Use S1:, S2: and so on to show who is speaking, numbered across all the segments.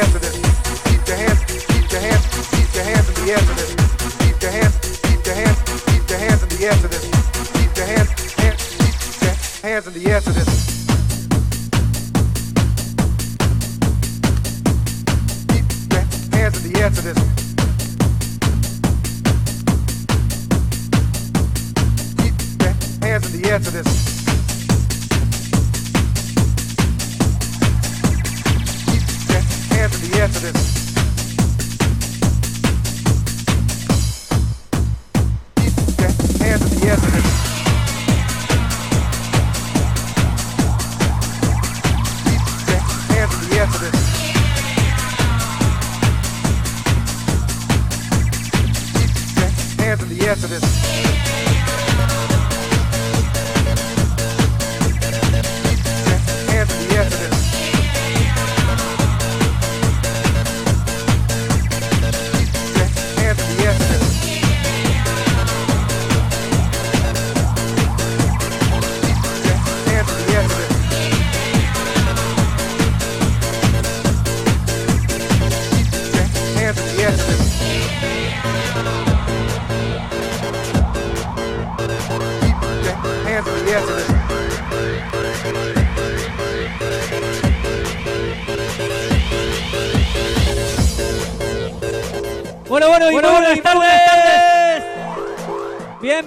S1: Keep your hands, keep your hands, keep your hands in the air this. Keep your hands, keep your hands, keep your hands in the air for this. Keep your hands, hands, keep your hands in the air for this.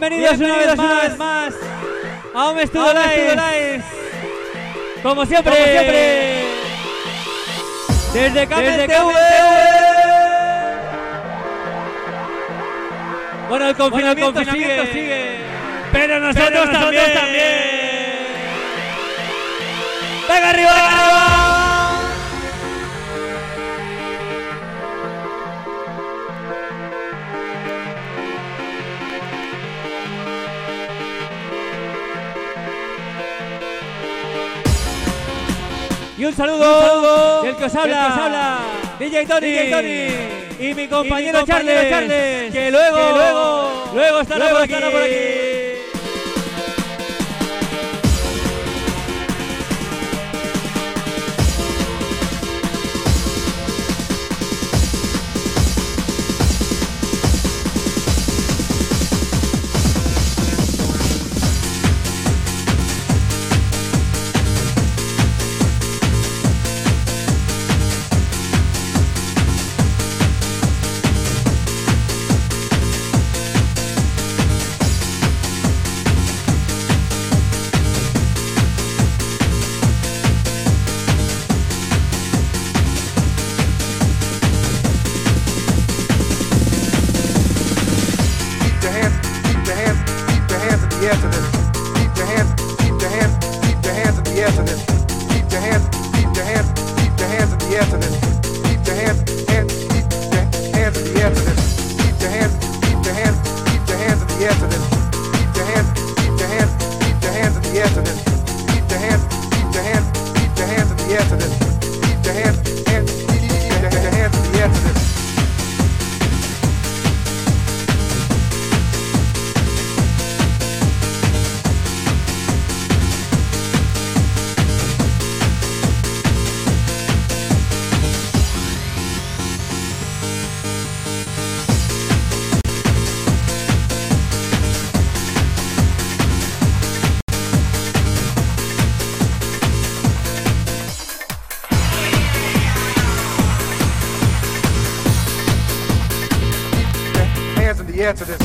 S2: bienvenidos, una, vez, más. a un estudio live. Como siempre, Como siempre. desde Campes desde TV. Bueno, el confinamiento, bueno, el confinamiento sigue. Pero nosotros, también. también. ¡Venga arriba! Un saludo, un saludo del que os habla, que os habla DJ, Tony, DJ Tony, y mi compañero, compañero Charles, Charles, que luego, que luego, luego estará luego por aquí.
S1: Estará por aquí. answer this.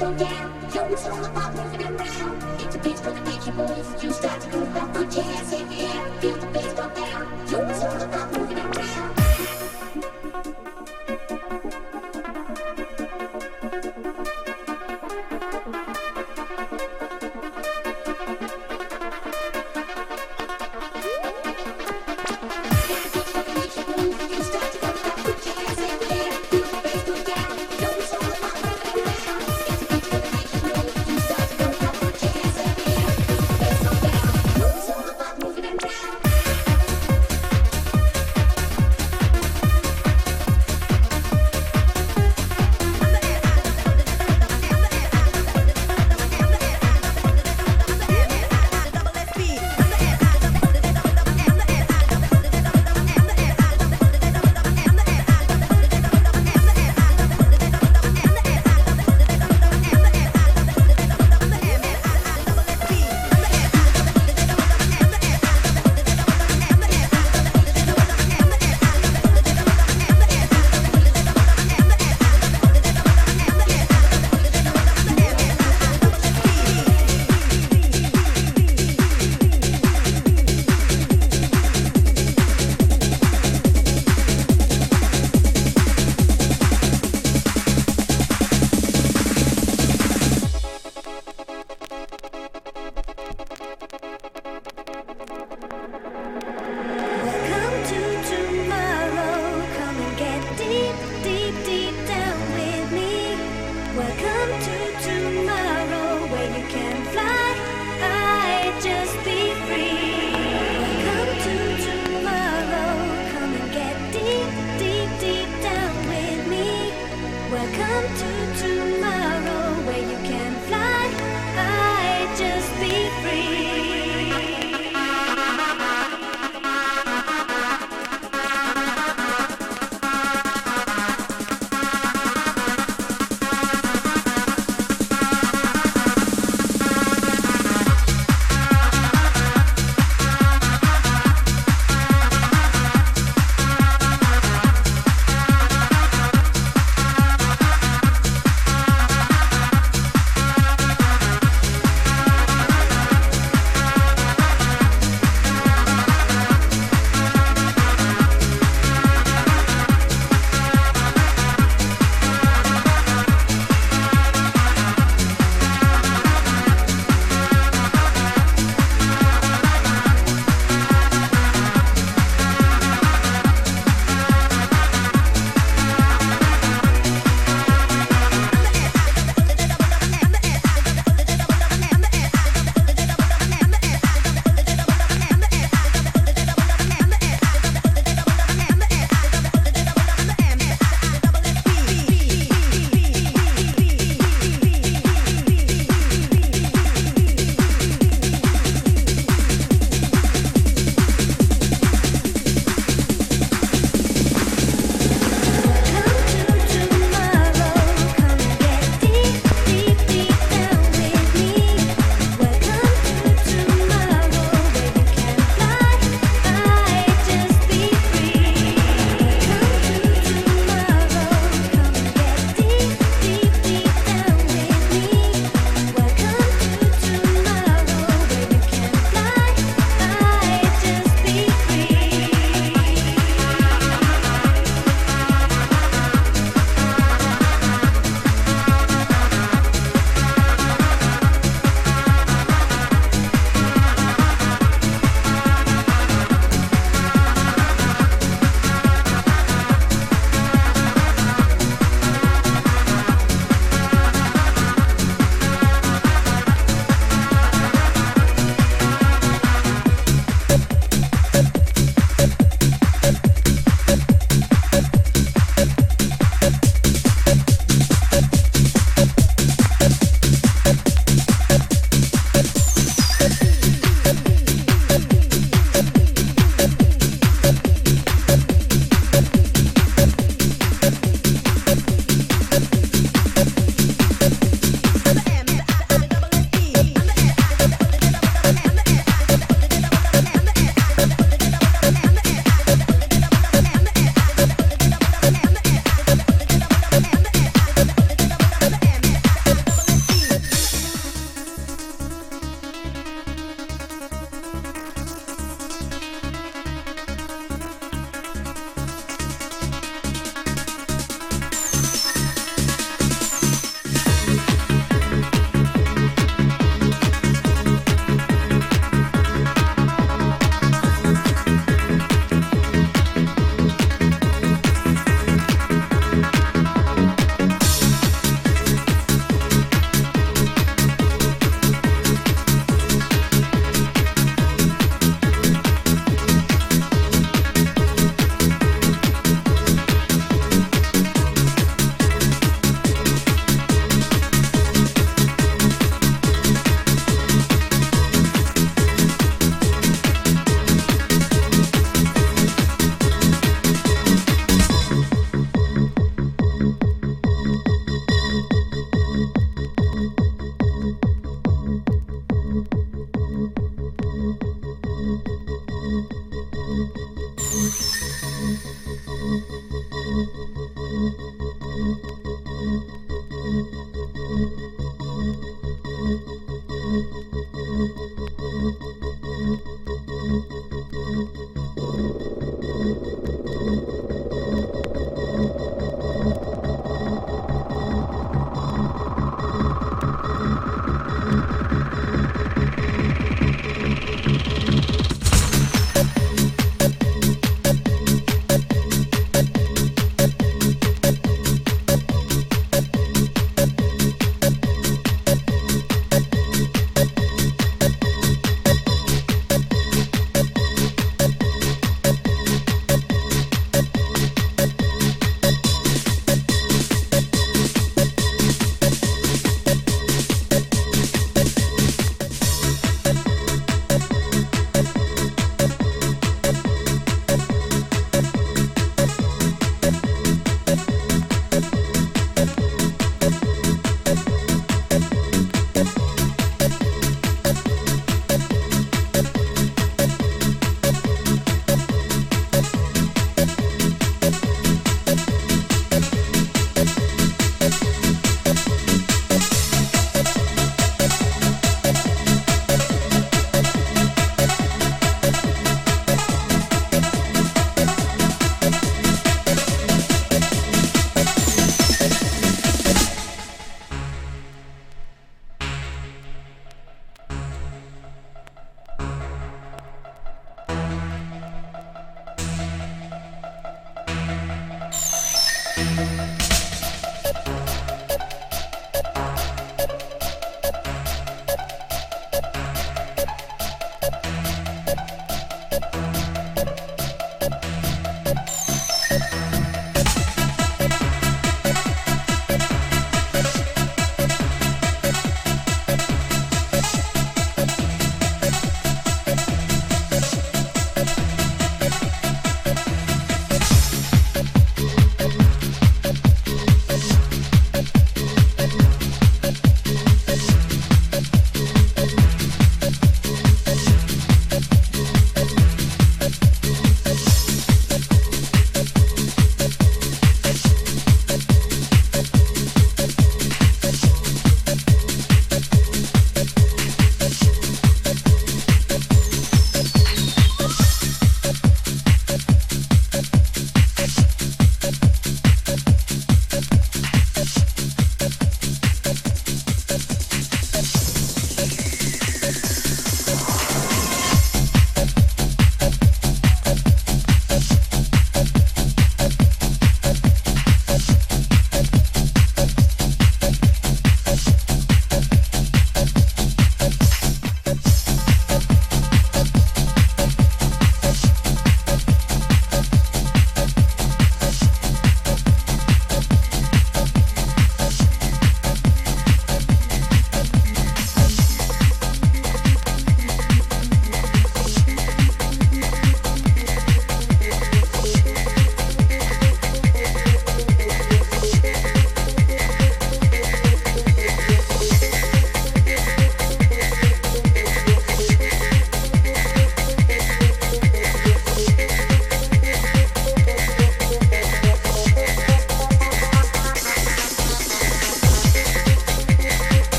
S3: go
S4: down. Yo, it's all moving around. Hit the beats for the beat you. You start to move up on jazz in the. Feel the bass go down. Yo, it's all about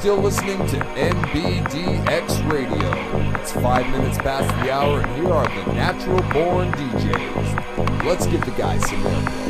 S5: Still listening to NBDX Radio. It's five minutes past the hour, and here are the natural born DJs. Let's give the guys some airplay.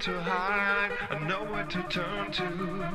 S6: To
S7: hide, and nowhere to turn to.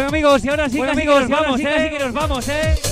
S2: Bueno amigos, y ahora sí, que amigos, vamos, eh, sí que nos vamos, eh.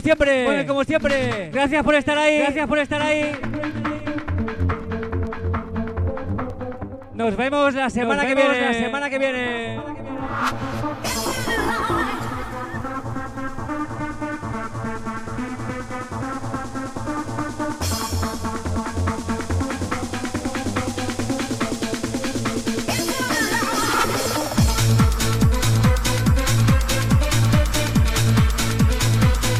S2: Como siempre. Bueno, como siempre. Gracias por estar ahí. Gracias por estar ahí. Nos vemos la semana que viene. La semana que viene.